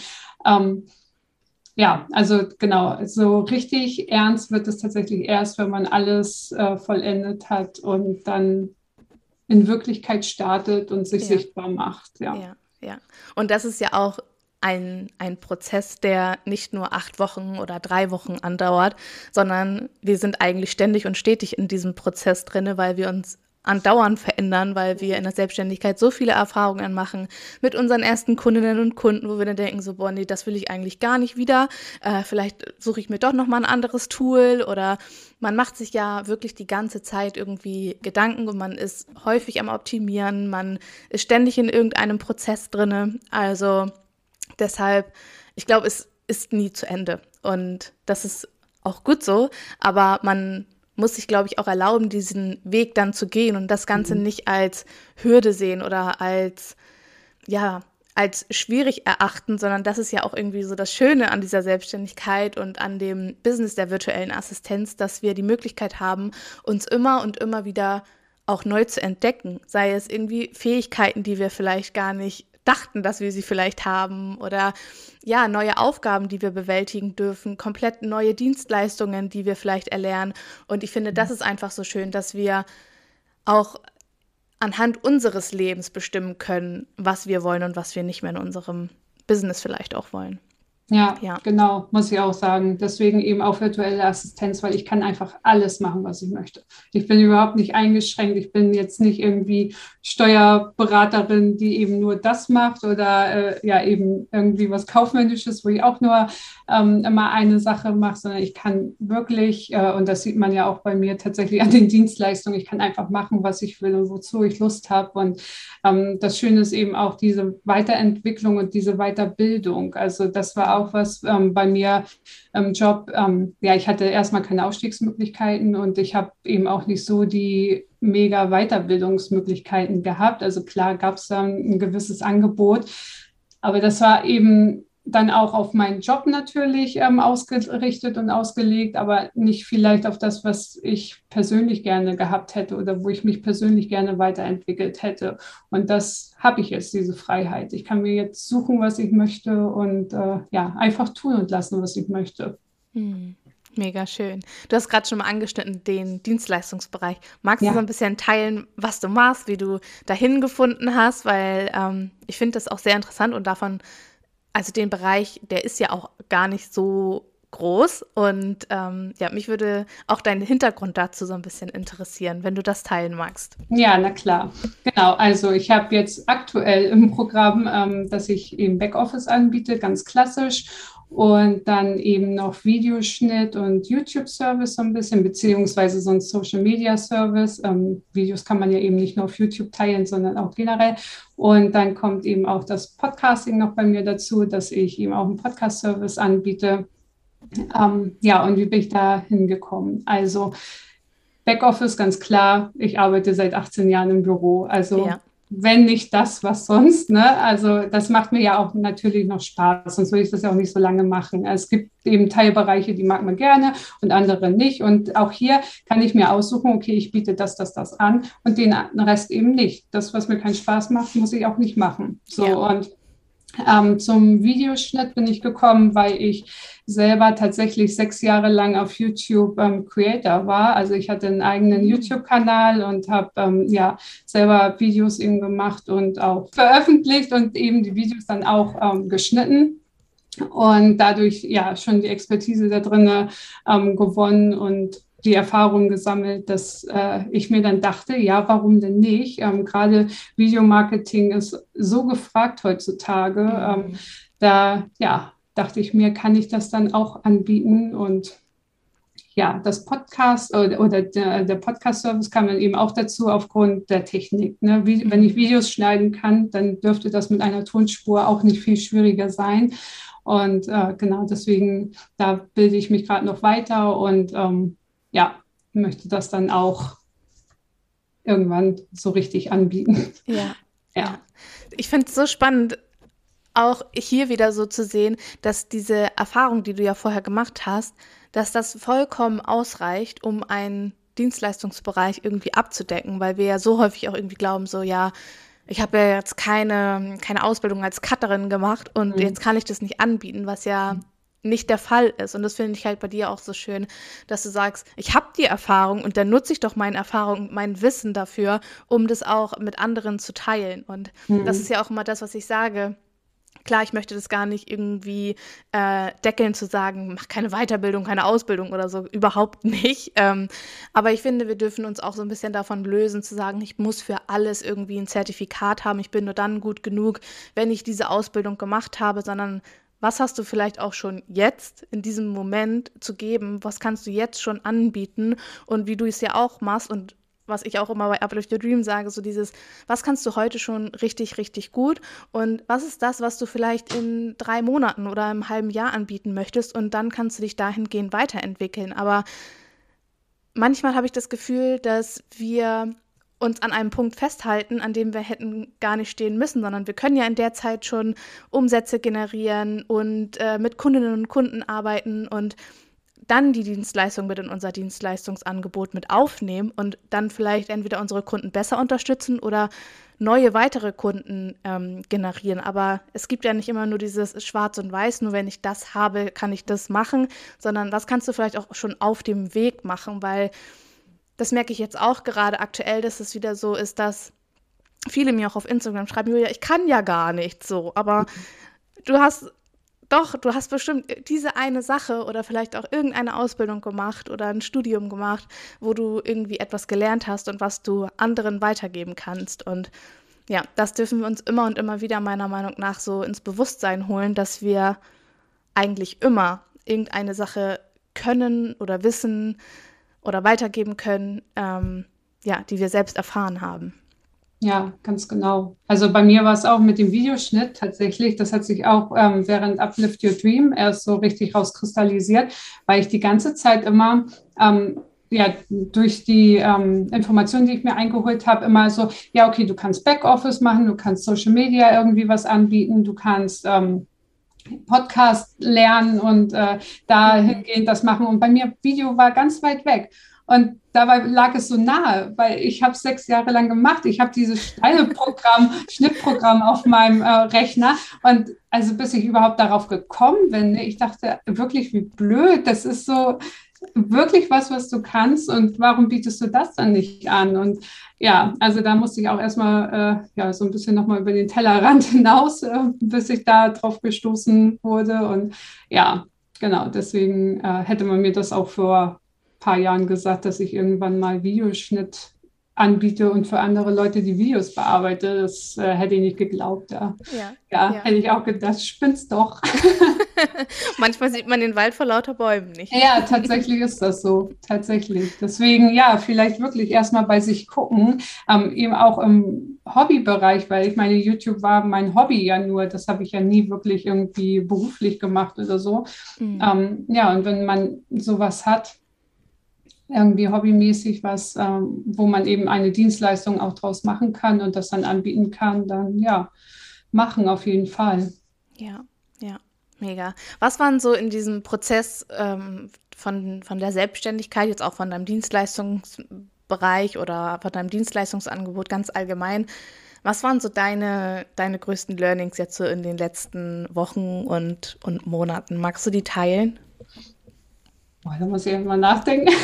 Ähm, ja, also genau, so richtig ernst wird es tatsächlich erst, wenn man alles äh, vollendet hat und dann in Wirklichkeit startet und sich ja. sichtbar macht. Ja. ja, ja. Und das ist ja auch ein, ein Prozess, der nicht nur acht Wochen oder drei Wochen andauert, sondern wir sind eigentlich ständig und stetig in diesem Prozess drin, weil wir uns andauernd verändern, weil wir in der Selbstständigkeit so viele Erfahrungen machen mit unseren ersten Kundinnen und Kunden, wo wir dann denken, so, boah, nee, das will ich eigentlich gar nicht wieder. Äh, vielleicht suche ich mir doch nochmal ein anderes Tool oder man macht sich ja wirklich die ganze Zeit irgendwie Gedanken und man ist häufig am Optimieren, man ist ständig in irgendeinem Prozess drinne. Also deshalb, ich glaube, es ist nie zu Ende und das ist auch gut so, aber man muss sich, glaube ich, auch erlauben, diesen Weg dann zu gehen und das Ganze mhm. nicht als Hürde sehen oder als, ja, als schwierig erachten, sondern das ist ja auch irgendwie so das Schöne an dieser Selbstständigkeit und an dem Business der virtuellen Assistenz, dass wir die Möglichkeit haben, uns immer und immer wieder auch neu zu entdecken, sei es irgendwie Fähigkeiten, die wir vielleicht gar nicht dachten, dass wir sie vielleicht haben oder ja, neue Aufgaben, die wir bewältigen dürfen, komplett neue Dienstleistungen, die wir vielleicht erlernen. Und ich finde, das ist einfach so schön, dass wir auch anhand unseres Lebens bestimmen können, was wir wollen und was wir nicht mehr in unserem Business vielleicht auch wollen. Ja, ja, genau, muss ich auch sagen. Deswegen eben auch virtuelle Assistenz, weil ich kann einfach alles machen, was ich möchte. Ich bin überhaupt nicht eingeschränkt. Ich bin jetzt nicht irgendwie Steuerberaterin, die eben nur das macht oder äh, ja eben irgendwie was Kaufmännisches, wo ich auch nur ähm, immer eine Sache mache, sondern ich kann wirklich, äh, und das sieht man ja auch bei mir tatsächlich an den Dienstleistungen, ich kann einfach machen, was ich will und wozu ich Lust habe. Und ähm, das Schöne ist eben auch diese Weiterentwicklung und diese Weiterbildung. Also das war auch was ähm, bei mir im Job. Ähm, ja, ich hatte erstmal keine Aufstiegsmöglichkeiten und ich habe eben auch nicht so die mega Weiterbildungsmöglichkeiten gehabt. Also klar gab es dann ein gewisses Angebot, aber das war eben dann auch auf meinen Job natürlich ähm, ausgerichtet und ausgelegt, aber nicht vielleicht auf das, was ich persönlich gerne gehabt hätte oder wo ich mich persönlich gerne weiterentwickelt hätte. Und das habe ich jetzt, diese Freiheit. Ich kann mir jetzt suchen, was ich möchte und äh, ja, einfach tun und lassen, was ich möchte. Hm. Mega schön. Du hast gerade schon mal angeschnitten den Dienstleistungsbereich. Magst ja. du so ein bisschen teilen, was du machst, wie du dahin gefunden hast? Weil ähm, ich finde das auch sehr interessant und davon also den Bereich, der ist ja auch gar nicht so groß. Und ähm, ja, mich würde auch dein Hintergrund dazu so ein bisschen interessieren, wenn du das teilen magst. Ja, na klar. Genau, also ich habe jetzt aktuell im Programm, ähm, dass ich eben Backoffice anbiete, ganz klassisch und dann eben noch Videoschnitt und YouTube-Service so ein bisschen, beziehungsweise so ein Social-Media-Service. Ähm, Videos kann man ja eben nicht nur auf YouTube teilen, sondern auch generell. Und dann kommt eben auch das Podcasting noch bei mir dazu, dass ich eben auch einen Podcast-Service anbiete. Ähm, ja, und wie bin ich da hingekommen? Also Backoffice, ganz klar. Ich arbeite seit 18 Jahren im Büro. Also ja wenn nicht das, was sonst. Ne? Also das macht mir ja auch natürlich noch Spaß, sonst würde ich das ja auch nicht so lange machen. Es gibt eben Teilbereiche, die mag man gerne und andere nicht. Und auch hier kann ich mir aussuchen, okay, ich biete das, das, das an und den Rest eben nicht. Das, was mir keinen Spaß macht, muss ich auch nicht machen. So ja. und ähm, zum Videoschnitt bin ich gekommen, weil ich selber tatsächlich sechs Jahre lang auf YouTube ähm, Creator war. Also ich hatte einen eigenen mhm. YouTube-Kanal und habe ähm, ja selber Videos eben gemacht und auch veröffentlicht und eben die Videos dann auch ähm, geschnitten und dadurch ja schon die Expertise da drin ähm, gewonnen und die Erfahrung gesammelt, dass äh, ich mir dann dachte, ja, warum denn nicht? Ähm, Gerade Videomarketing ist so gefragt heutzutage. Mhm. Ähm, da ja, dachte ich mir, kann ich das dann auch anbieten und ja, das Podcast oder, oder der, der Podcast-Service kam dann eben auch dazu aufgrund der Technik. Ne? Wie, wenn ich Videos schneiden kann, dann dürfte das mit einer Tonspur auch nicht viel schwieriger sein. Und äh, genau deswegen, da bilde ich mich gerade noch weiter und ähm, ja, möchte das dann auch irgendwann so richtig anbieten. Ja. ja. Ich finde es so spannend, auch hier wieder so zu sehen, dass diese Erfahrung, die du ja vorher gemacht hast, dass das vollkommen ausreicht, um einen Dienstleistungsbereich irgendwie abzudecken, weil wir ja so häufig auch irgendwie glauben, so ja, ich habe ja jetzt keine, keine Ausbildung als Cutterin gemacht und mhm. jetzt kann ich das nicht anbieten, was ja nicht der Fall ist. Und das finde ich halt bei dir auch so schön, dass du sagst, ich habe die Erfahrung und dann nutze ich doch meine Erfahrung, mein Wissen dafür, um das auch mit anderen zu teilen. Und mhm. das ist ja auch immer das, was ich sage. Klar, ich möchte das gar nicht irgendwie äh, deckeln zu sagen, mach keine Weiterbildung, keine Ausbildung oder so, überhaupt nicht. Ähm, aber ich finde, wir dürfen uns auch so ein bisschen davon lösen, zu sagen, ich muss für alles irgendwie ein Zertifikat haben, ich bin nur dann gut genug, wenn ich diese Ausbildung gemacht habe, sondern was hast du vielleicht auch schon jetzt in diesem Moment zu geben? Was kannst du jetzt schon anbieten? Und wie du es ja auch machst und was ich auch immer bei Uplift Your Dream sage, so dieses, was kannst du heute schon richtig, richtig gut und was ist das, was du vielleicht in drei Monaten oder im halben Jahr anbieten möchtest und dann kannst du dich dahingehend weiterentwickeln. Aber manchmal habe ich das Gefühl, dass wir uns an einem Punkt festhalten, an dem wir hätten gar nicht stehen müssen, sondern wir können ja in der Zeit schon Umsätze generieren und äh, mit Kundinnen und Kunden arbeiten und dann die Dienstleistung mit in unser Dienstleistungsangebot mit aufnehmen und dann vielleicht entweder unsere Kunden besser unterstützen oder neue weitere Kunden ähm, generieren. Aber es gibt ja nicht immer nur dieses Schwarz und Weiß, nur wenn ich das habe, kann ich das machen, sondern was kannst du vielleicht auch schon auf dem Weg machen, weil das merke ich jetzt auch gerade aktuell, dass es wieder so ist, dass viele mir auch auf Instagram schreiben, Julia, ich kann ja gar nicht so, aber du hast doch, du hast bestimmt diese eine Sache oder vielleicht auch irgendeine Ausbildung gemacht oder ein Studium gemacht, wo du irgendwie etwas gelernt hast und was du anderen weitergeben kannst. Und ja, das dürfen wir uns immer und immer wieder meiner Meinung nach so ins Bewusstsein holen, dass wir eigentlich immer irgendeine Sache können oder wissen oder weitergeben können, ähm, ja, die wir selbst erfahren haben. Ja, ganz genau. Also bei mir war es auch mit dem Videoschnitt tatsächlich. Das hat sich auch ähm, während Uplift Your Dream erst so richtig rauskristallisiert, weil ich die ganze Zeit immer ähm, ja, durch die ähm, Informationen, die ich mir eingeholt habe, immer so, ja, okay, du kannst Backoffice machen, du kannst Social Media irgendwie was anbieten, du kannst ähm, Podcast lernen und äh, dahingehend das machen. Und bei mir Video war ganz weit weg. Und dabei lag es so nahe, weil ich habe sechs Jahre lang gemacht. Ich habe dieses Schneideprogramm, Schnittprogramm auf meinem äh, Rechner. Und also bis ich überhaupt darauf gekommen bin, ne, ich dachte wirklich, wie blöd. Das ist so wirklich was, was du kannst. Und warum bietest du das dann nicht an? Und ja, also da musste ich auch erstmal äh, ja, so ein bisschen nochmal über den Tellerrand hinaus, äh, bis ich da drauf gestoßen wurde. Und ja, genau, deswegen äh, hätte man mir das auch vor paar Jahren gesagt, dass ich irgendwann mal Videoschnitt anbiete und für andere Leute die Videos bearbeite. Das äh, hätte ich nicht geglaubt. Ja. Ja, ja, ja, hätte ich auch gedacht, spinnst doch. Manchmal sieht man den Wald vor lauter Bäumen nicht. Ja, tatsächlich ist das so. Tatsächlich. Deswegen, ja, vielleicht wirklich erstmal bei sich gucken, ähm, eben auch im Hobbybereich, weil ich meine, YouTube war mein Hobby ja nur. Das habe ich ja nie wirklich irgendwie beruflich gemacht oder so. Mhm. Ähm, ja, und wenn man sowas hat, irgendwie hobbymäßig was, ähm, wo man eben eine Dienstleistung auch draus machen kann und das dann anbieten kann, dann ja, machen auf jeden Fall. Ja, ja, mega. Was waren so in diesem Prozess ähm, von, von der Selbstständigkeit, jetzt auch von deinem Dienstleistungsbereich oder von deinem Dienstleistungsangebot ganz allgemein, was waren so deine, deine größten Learnings jetzt so in den letzten Wochen und, und Monaten? Magst du die teilen? Boah, da muss ich mal nachdenken.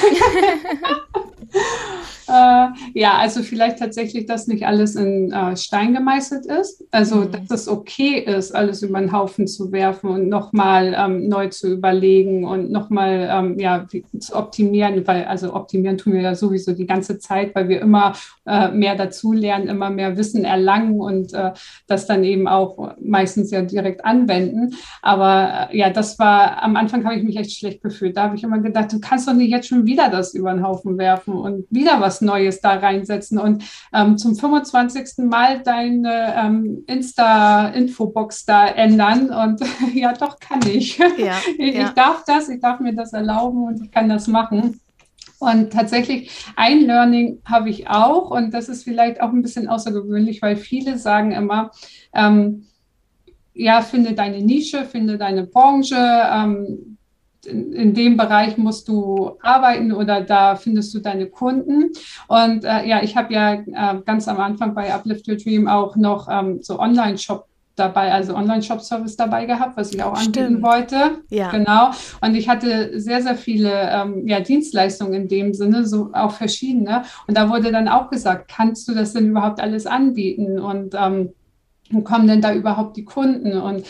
Äh, ja, also vielleicht tatsächlich, dass nicht alles in äh, Stein gemeißelt ist. Also, mhm. dass es okay ist, alles über den Haufen zu werfen und nochmal ähm, neu zu überlegen und nochmal ähm, ja, zu optimieren, weil also optimieren tun wir ja sowieso die ganze Zeit, weil wir immer äh, mehr dazulernen, immer mehr Wissen erlangen und äh, das dann eben auch meistens ja direkt anwenden. Aber äh, ja, das war am Anfang habe ich mich echt schlecht gefühlt. Da habe ich immer gedacht, du kannst doch nicht jetzt schon wieder das über den Haufen werfen und wieder was Neues da reinsetzen und ähm, zum 25. Mal deine ähm, Insta-Infobox da ändern. Und ja, doch kann ich. Ja, ich, ja. ich darf das, ich darf mir das erlauben und ich kann das machen. Und tatsächlich ein Learning habe ich auch und das ist vielleicht auch ein bisschen außergewöhnlich, weil viele sagen immer, ähm, ja, finde deine Nische, finde deine Branche, ähm, in, in, dem Bereich musst du arbeiten oder da findest du deine Kunden. Und äh, ja, ich habe ja äh, ganz am Anfang bei Uplift Your Dream auch noch ähm, so Online-Shop dabei, also Online-Shop-Service dabei gehabt, was ich auch Stimmt. anbieten wollte. Ja. Genau. Und ich hatte sehr, sehr viele ähm, ja, Dienstleistungen in dem Sinne, so auch verschiedene. Und da wurde dann auch gesagt, kannst du das denn überhaupt alles anbieten? Und ähm, kommen denn da überhaupt die Kunden? Und äh,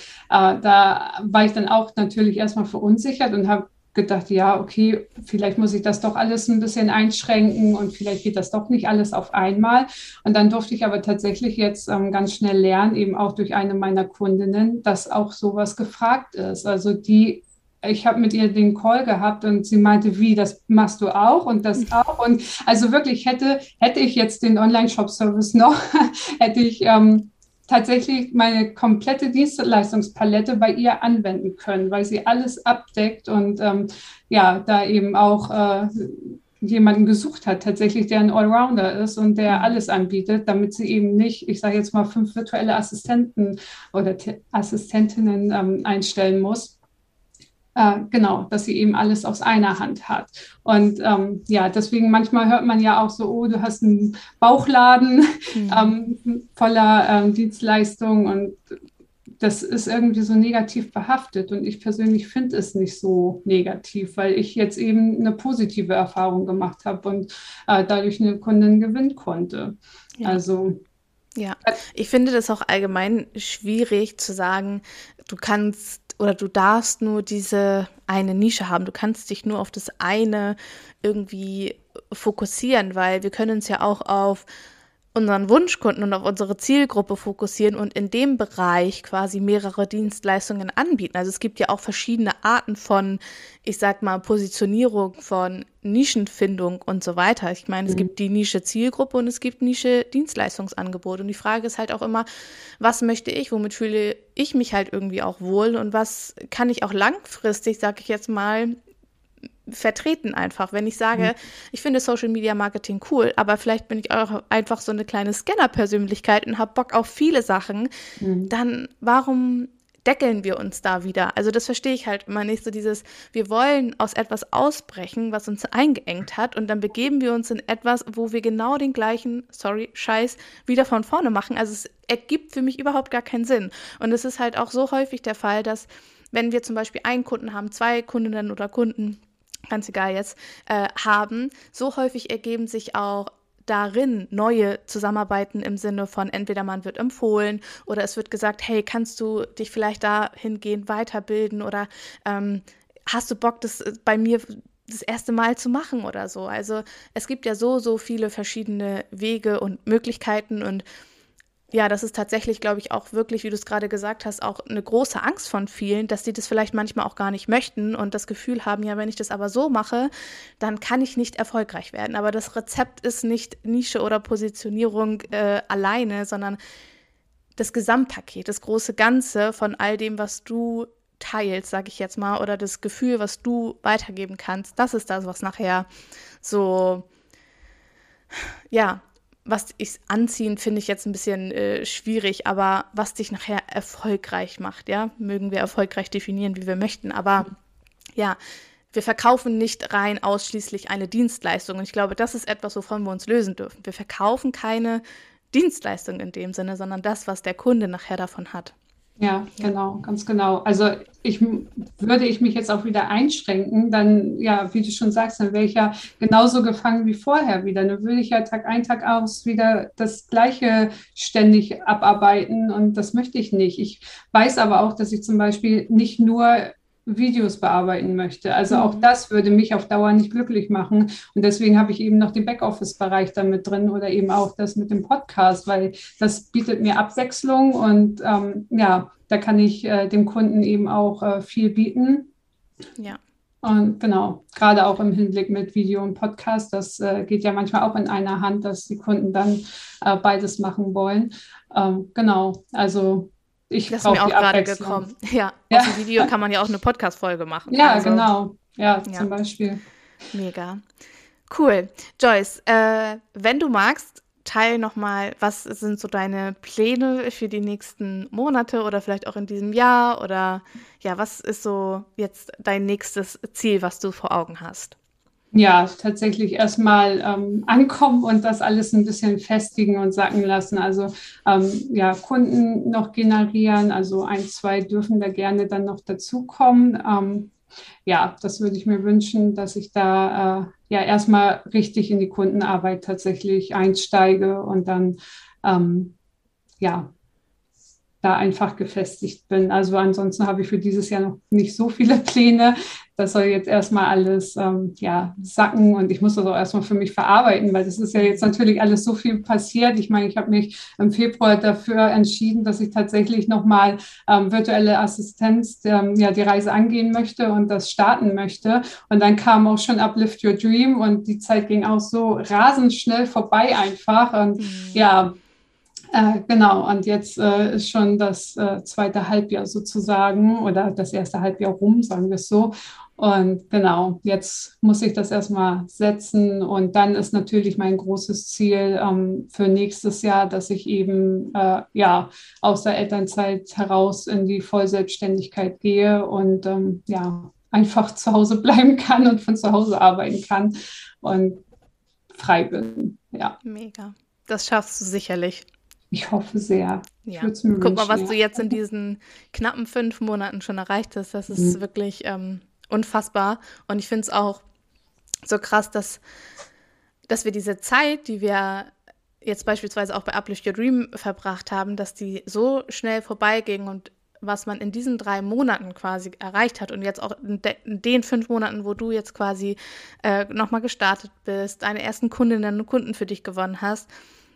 da war ich dann auch natürlich erstmal verunsichert und habe gedacht, ja, okay, vielleicht muss ich das doch alles ein bisschen einschränken und vielleicht geht das doch nicht alles auf einmal. Und dann durfte ich aber tatsächlich jetzt ähm, ganz schnell lernen, eben auch durch eine meiner Kundinnen, dass auch sowas gefragt ist. Also die ich habe mit ihr den Call gehabt und sie meinte, wie, das machst du auch und das mhm. auch. Und also wirklich hätte, hätte ich jetzt den Online-Shop-Service noch, hätte ich ähm, tatsächlich meine komplette Dienstleistungspalette bei ihr anwenden können, weil sie alles abdeckt und ähm, ja, da eben auch äh, jemanden gesucht hat, tatsächlich, der ein Allrounder ist und der alles anbietet, damit sie eben nicht, ich sage jetzt mal, fünf virtuelle Assistenten oder Assistentinnen ähm, einstellen muss äh, genau, dass sie eben alles aus einer Hand hat. Und ähm, ja, deswegen manchmal hört man ja auch so, oh, du hast einen Bauchladen mhm. ähm, voller ähm, Dienstleistungen und das ist irgendwie so negativ behaftet und ich persönlich finde es nicht so negativ, weil ich jetzt eben eine positive Erfahrung gemacht habe und äh, dadurch eine Kundin gewinnen konnte. Ja. Also Ja, ich finde das auch allgemein schwierig zu sagen, du kannst oder du darfst nur diese eine Nische haben. Du kannst dich nur auf das eine irgendwie fokussieren, weil wir können uns ja auch auf unseren Wunschkunden und auf unsere Zielgruppe fokussieren und in dem Bereich quasi mehrere Dienstleistungen anbieten. Also es gibt ja auch verschiedene Arten von, ich sag mal, Positionierung, von Nischenfindung und so weiter. Ich meine, es mhm. gibt die Nische Zielgruppe und es gibt Nische Dienstleistungsangebot. Und die Frage ist halt auch immer, was möchte ich, womit fühle ich mich halt irgendwie auch wohl und was kann ich auch langfristig, sag ich jetzt mal, vertreten einfach. Wenn ich sage, mhm. ich finde Social Media Marketing cool, aber vielleicht bin ich auch einfach so eine kleine Scanner-Persönlichkeit und habe Bock auf viele Sachen, mhm. dann warum deckeln wir uns da wieder? Also das verstehe ich halt immer nicht, so dieses, wir wollen aus etwas ausbrechen, was uns eingeengt hat und dann begeben wir uns in etwas, wo wir genau den gleichen, sorry, Scheiß wieder von vorne machen. Also es ergibt für mich überhaupt gar keinen Sinn. Und es ist halt auch so häufig der Fall, dass wenn wir zum Beispiel einen Kunden haben, zwei Kundinnen oder Kunden, ganz egal jetzt, äh, haben, so häufig ergeben sich auch darin neue Zusammenarbeiten im Sinne von entweder man wird empfohlen oder es wird gesagt, hey, kannst du dich vielleicht dahingehend weiterbilden oder ähm, hast du Bock, das äh, bei mir das erste Mal zu machen oder so. Also es gibt ja so, so viele verschiedene Wege und Möglichkeiten und ja, das ist tatsächlich, glaube ich, auch wirklich, wie du es gerade gesagt hast, auch eine große Angst von vielen, dass sie das vielleicht manchmal auch gar nicht möchten und das Gefühl haben, ja, wenn ich das aber so mache, dann kann ich nicht erfolgreich werden. Aber das Rezept ist nicht Nische oder Positionierung äh, alleine, sondern das Gesamtpaket, das große Ganze von all dem, was du teilst, sage ich jetzt mal, oder das Gefühl, was du weitergeben kannst, das ist das, was nachher so ja, was ich anziehen, finde ich jetzt ein bisschen äh, schwierig, aber was dich nachher erfolgreich macht, ja, mögen wir erfolgreich definieren, wie wir möchten, aber ja, wir verkaufen nicht rein ausschließlich eine Dienstleistung. Und ich glaube, das ist etwas, wovon wir uns lösen dürfen. Wir verkaufen keine Dienstleistung in dem Sinne, sondern das, was der Kunde nachher davon hat. Ja, genau, ganz genau. Also ich würde ich mich jetzt auch wieder einschränken, dann, ja, wie du schon sagst, dann wäre ich ja genauso gefangen wie vorher wieder. Dann würde ich ja Tag ein, Tag aus wieder das Gleiche ständig abarbeiten und das möchte ich nicht. Ich weiß aber auch, dass ich zum Beispiel nicht nur Videos bearbeiten möchte. Also auch mhm. das würde mich auf Dauer nicht glücklich machen. Und deswegen habe ich eben noch den Backoffice-Bereich damit drin oder eben auch das mit dem Podcast, weil das bietet mir Abwechslung und ähm, ja, da kann ich äh, dem Kunden eben auch äh, viel bieten. Ja. Und genau, gerade auch im Hinblick mit Video und Podcast, das äh, geht ja manchmal auch in einer Hand, dass die Kunden dann äh, beides machen wollen. Ähm, genau, also ich das ist mir auch gerade gekommen. Ja, ja. aus dem Video kann man ja auch eine Podcast-Folge machen. Ja, also, genau. Ja, ja, zum Beispiel. Mega. Cool. Joyce, äh, wenn du magst, teil nochmal, was sind so deine Pläne für die nächsten Monate oder vielleicht auch in diesem Jahr oder ja, was ist so jetzt dein nächstes Ziel, was du vor Augen hast? Ja, tatsächlich erstmal ähm, ankommen und das alles ein bisschen festigen und sacken lassen. Also ähm, ja, Kunden noch generieren, also ein, zwei dürfen da gerne dann noch dazukommen. Ähm, ja, das würde ich mir wünschen, dass ich da äh, ja erstmal richtig in die Kundenarbeit tatsächlich einsteige und dann ähm, ja da einfach gefestigt bin. Also ansonsten habe ich für dieses Jahr noch nicht so viele Pläne. Das soll jetzt erstmal alles ähm, ja, sacken und ich muss das auch erstmal für mich verarbeiten, weil das ist ja jetzt natürlich alles so viel passiert. Ich meine, ich habe mich im Februar dafür entschieden, dass ich tatsächlich nochmal ähm, virtuelle Assistenz ähm, ja, die Reise angehen möchte und das starten möchte. Und dann kam auch schon Uplift Your Dream und die Zeit ging auch so rasend schnell vorbei einfach. Und mhm. ja, äh, genau, und jetzt äh, ist schon das äh, zweite Halbjahr sozusagen oder das erste Halbjahr rum, sagen wir es so. Und genau, jetzt muss ich das erstmal setzen. Und dann ist natürlich mein großes Ziel ähm, für nächstes Jahr, dass ich eben äh, ja aus der Elternzeit heraus in die Vollselbstständigkeit gehe und ähm, ja einfach zu Hause bleiben kann und von zu Hause arbeiten kann und frei bin. Ja. Mega. Das schaffst du sicherlich. Ich hoffe sehr. Ja. Guck mal, was ja. du jetzt in diesen knappen fünf Monaten schon erreicht hast. Das ist mhm. wirklich ähm, unfassbar. Und ich finde es auch so krass, dass, dass wir diese Zeit, die wir jetzt beispielsweise auch bei Uplift Your Dream verbracht haben, dass die so schnell vorbeigingen und was man in diesen drei Monaten quasi erreicht hat und jetzt auch in, de in den fünf Monaten, wo du jetzt quasi äh, nochmal gestartet bist, deine ersten Kundinnen und Kunden für dich gewonnen hast,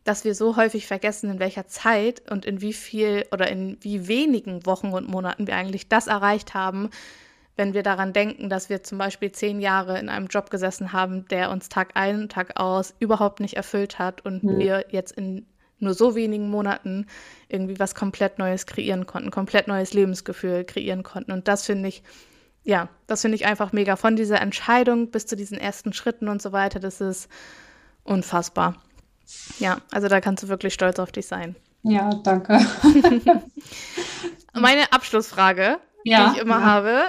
dass wir so häufig vergessen, in welcher Zeit und in wie viel oder in wie wenigen Wochen und Monaten wir eigentlich das erreicht haben, wenn wir daran denken, dass wir zum Beispiel zehn Jahre in einem Job gesessen haben, der uns Tag ein, Tag aus überhaupt nicht erfüllt hat und mhm. wir jetzt in nur so wenigen Monaten irgendwie was komplett Neues kreieren konnten, komplett neues Lebensgefühl kreieren konnten. Und das finde ich, ja, das finde ich einfach mega. Von dieser Entscheidung bis zu diesen ersten Schritten und so weiter, das ist unfassbar. Ja, also da kannst du wirklich stolz auf dich sein. Ja, danke. Meine Abschlussfrage ja, die ich immer ja. habe.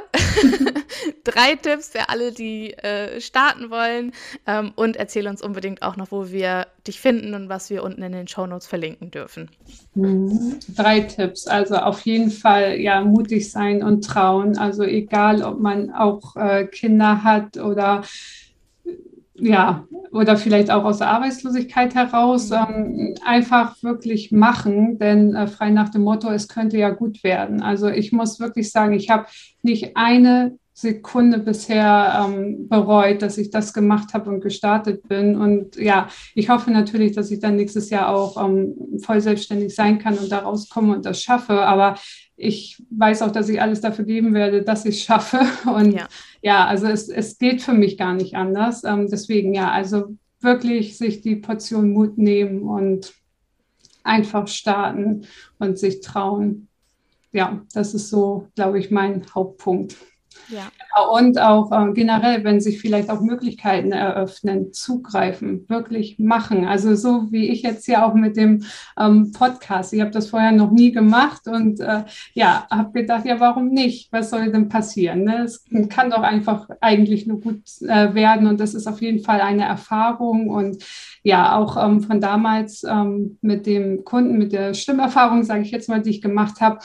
Drei Tipps für alle, die äh, starten wollen. Ähm, und erzähl uns unbedingt auch noch, wo wir dich finden und was wir unten in den Shownotes verlinken dürfen. Mhm. Drei Tipps. Also auf jeden Fall ja mutig sein und trauen. Also egal, ob man auch äh, Kinder hat oder ja, oder vielleicht auch aus der Arbeitslosigkeit heraus, mhm. ähm, einfach wirklich machen, denn äh, frei nach dem Motto, es könnte ja gut werden. Also ich muss wirklich sagen, ich habe nicht eine Sekunde bisher ähm, bereut, dass ich das gemacht habe und gestartet bin. Und ja, ich hoffe natürlich, dass ich dann nächstes Jahr auch ähm, voll selbstständig sein kann und da rauskomme und das schaffe. Aber ich weiß auch, dass ich alles dafür geben werde, dass ich es schaffe. Und ja, ja also es, es geht für mich gar nicht anders. Ähm, deswegen ja, also wirklich sich die Portion Mut nehmen und einfach starten und sich trauen. Ja, das ist so, glaube ich, mein Hauptpunkt. Ja. Und auch äh, generell, wenn sich vielleicht auch Möglichkeiten eröffnen, zugreifen, wirklich machen. Also so wie ich jetzt ja auch mit dem ähm, Podcast. Ich habe das vorher noch nie gemacht und äh, ja, habe gedacht, ja, warum nicht? Was soll denn passieren? Ne? Es kann doch einfach eigentlich nur gut äh, werden und das ist auf jeden Fall eine Erfahrung und ja, auch ähm, von damals ähm, mit dem Kunden, mit der Stimmerfahrung, sage ich jetzt mal, die ich gemacht habe,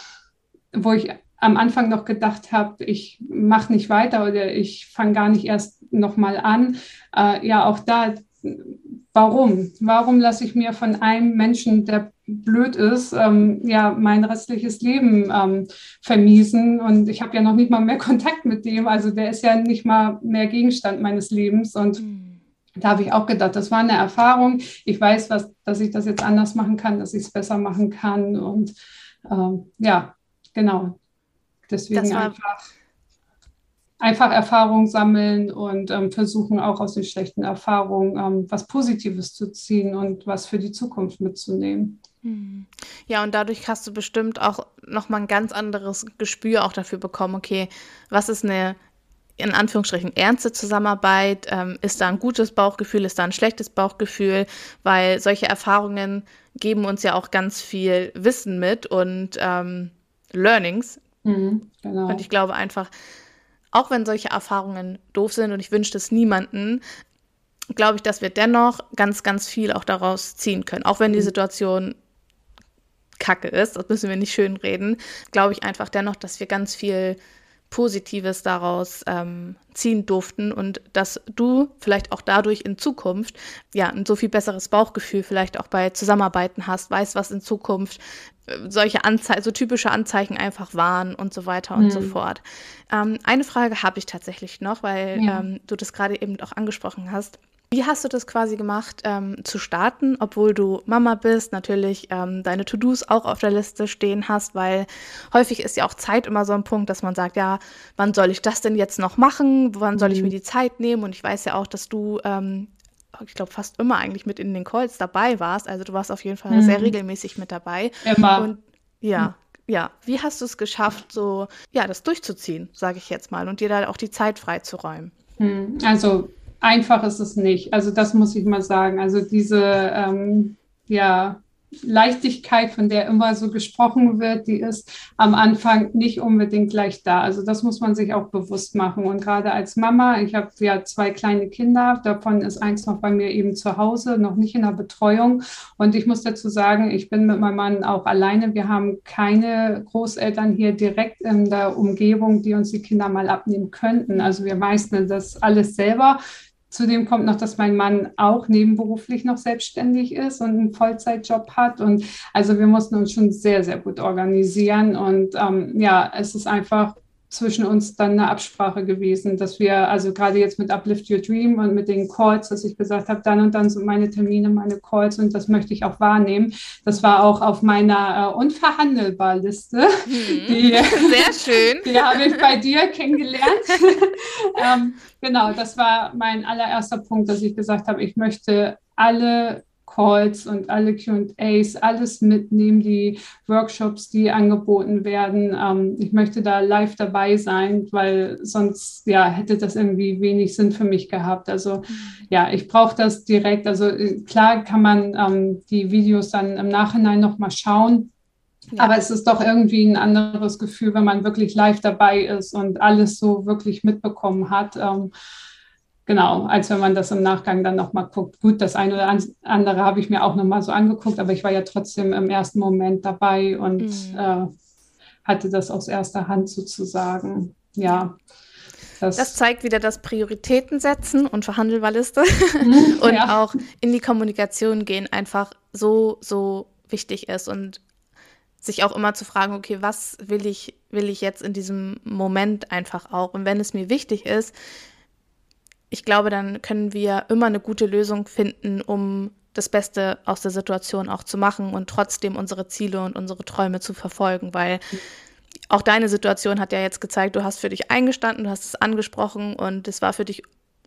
wo ich am Anfang noch gedacht habe, ich mache nicht weiter oder ich fange gar nicht erst nochmal an. Äh, ja, auch da, warum? Warum lasse ich mir von einem Menschen, der blöd ist, ähm, ja, mein restliches Leben ähm, vermiesen? Und ich habe ja noch nicht mal mehr Kontakt mit dem. Also der ist ja nicht mal mehr Gegenstand meines Lebens. Und mhm. Da habe ich auch gedacht, das war eine Erfahrung. Ich weiß, was, dass ich das jetzt anders machen kann, dass ich es besser machen kann. Und ähm, ja, genau, Deswegen einfach, einfach Erfahrung sammeln und ähm, versuchen auch aus den schlechten Erfahrungen ähm, was Positives zu ziehen und was für die Zukunft mitzunehmen. Hm. Ja, und dadurch hast du bestimmt auch nochmal ein ganz anderes Gespür auch dafür bekommen, okay, was ist eine in Anführungsstrichen ernste Zusammenarbeit? Ähm, ist da ein gutes Bauchgefühl? Ist da ein schlechtes Bauchgefühl? Weil solche Erfahrungen geben uns ja auch ganz viel Wissen mit und ähm, Learnings, Mhm, genau. Und ich glaube einfach, auch wenn solche Erfahrungen doof sind und ich wünsche das niemanden, glaube ich, dass wir dennoch ganz, ganz viel auch daraus ziehen können. Auch wenn die mhm. Situation kacke ist, das müssen wir nicht schön reden, glaube ich einfach dennoch, dass wir ganz viel Positives daraus ähm, ziehen durften und dass du vielleicht auch dadurch in Zukunft ja ein so viel besseres Bauchgefühl vielleicht auch bei Zusammenarbeiten hast, weißt, was in Zukunft äh, solche Anzeichen, so typische Anzeichen einfach waren und so weiter und mhm. so fort. Ähm, eine Frage habe ich tatsächlich noch, weil ja. ähm, du das gerade eben auch angesprochen hast. Wie hast du das quasi gemacht, ähm, zu starten, obwohl du Mama bist, natürlich ähm, deine To-Dos auch auf der Liste stehen hast, weil häufig ist ja auch Zeit immer so ein Punkt, dass man sagt, ja, wann soll ich das denn jetzt noch machen? Wann soll ich mir mhm. die Zeit nehmen? Und ich weiß ja auch, dass du, ähm, ich glaube, fast immer eigentlich mit in den Calls dabei warst. Also du warst auf jeden Fall mhm. sehr regelmäßig mit dabei. Immer. Und ja, mhm. ja. Wie hast du es geschafft, so, ja, das durchzuziehen, sage ich jetzt mal, und dir da auch die Zeit freizuräumen? Mhm. Also einfach ist es nicht. Also das muss ich mal sagen. Also diese ähm, ja, Leichtigkeit, von der immer so gesprochen wird, die ist am Anfang nicht unbedingt gleich da. Also das muss man sich auch bewusst machen. Und gerade als Mama, ich habe ja zwei kleine Kinder, davon ist eins noch bei mir eben zu Hause, noch nicht in der Betreuung. Und ich muss dazu sagen, ich bin mit meinem Mann auch alleine. Wir haben keine Großeltern hier direkt in der Umgebung, die uns die Kinder mal abnehmen könnten. Also wir meistern das alles selber Zudem kommt noch, dass mein Mann auch nebenberuflich noch selbstständig ist und einen Vollzeitjob hat. Und also wir mussten uns schon sehr, sehr gut organisieren. Und ähm, ja, es ist einfach zwischen uns dann eine Absprache gewesen, dass wir, also gerade jetzt mit Uplift Your Dream und mit den Calls, dass ich gesagt habe, dann und dann sind meine Termine, meine Calls und das möchte ich auch wahrnehmen. Das war auch auf meiner äh, unverhandelbar Liste. Mhm. Die, Sehr schön. Die habe ich bei dir kennengelernt. ähm, genau, das war mein allererster Punkt, dass ich gesagt habe, ich möchte alle Calls und alle QAs, alles mitnehmen, die Workshops, die angeboten werden. Ähm, ich möchte da live dabei sein, weil sonst ja, hätte das irgendwie wenig Sinn für mich gehabt. Also mhm. ja, ich brauche das direkt. Also äh, klar kann man ähm, die Videos dann im Nachhinein nochmal schauen. Ja. Aber es ist doch irgendwie ein anderes Gefühl, wenn man wirklich live dabei ist und alles so wirklich mitbekommen hat. Ähm, Genau, als wenn man das im Nachgang dann nochmal guckt. Gut, das eine oder andere habe ich mir auch nochmal so angeguckt, aber ich war ja trotzdem im ersten Moment dabei und mhm. äh, hatte das aus erster Hand sozusagen. Ja. Das, das, zeigt wieder das Prioritäten setzen und Verhandelbarliste mhm, und ja. auch in die Kommunikation gehen einfach so, so wichtig ist und sich auch immer zu fragen, okay, was will ich, will ich jetzt in diesem Moment einfach auch? Und wenn es mir wichtig ist, ich glaube, dann können wir immer eine gute Lösung finden, um das Beste aus der Situation auch zu machen und trotzdem unsere Ziele und unsere Träume zu verfolgen, weil auch deine Situation hat ja jetzt gezeigt, du hast für dich eingestanden, du hast es angesprochen und es war für dich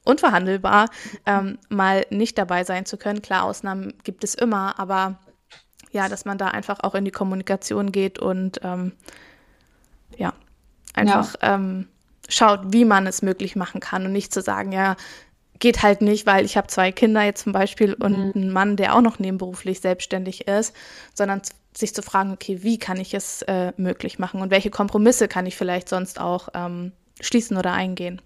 unverhandelbar, ähm, mal nicht dabei sein zu können. Klar, Ausnahmen gibt es immer, aber ja, dass man da einfach auch in die Kommunikation geht und ähm, ja, einfach ja. Ähm, schaut, wie man es möglich machen kann und nicht zu sagen, ja, geht halt nicht, weil ich habe zwei Kinder jetzt zum Beispiel und mhm. einen Mann, der auch noch nebenberuflich selbstständig ist, sondern sich zu fragen, okay, wie kann ich es äh, möglich machen und welche Kompromisse kann ich vielleicht sonst auch ähm, schließen oder eingehen.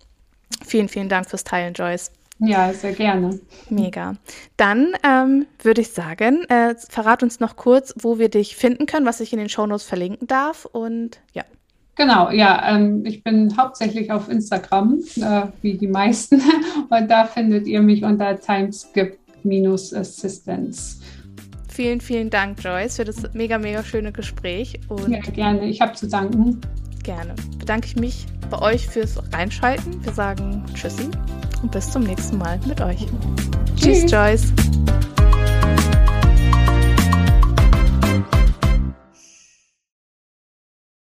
Vielen, vielen Dank fürs Teilen, Joyce. Ja, sehr gerne. Mega. Dann ähm, würde ich sagen, äh, verrat uns noch kurz, wo wir dich finden können, was ich in den Shownotes verlinken darf und ja. Genau, ja, ähm, ich bin hauptsächlich auf Instagram, äh, wie die meisten, und da findet ihr mich unter timeskip-assistance. Vielen, vielen Dank, Joyce, für das mega, mega schöne Gespräch. Und ja, gerne. Ich habe zu danken. Gerne. Bedanke ich mich bei euch fürs Reinschalten. Wir sagen Tschüssi und bis zum nächsten Mal mit euch. Tschüss, Tschüss Joyce.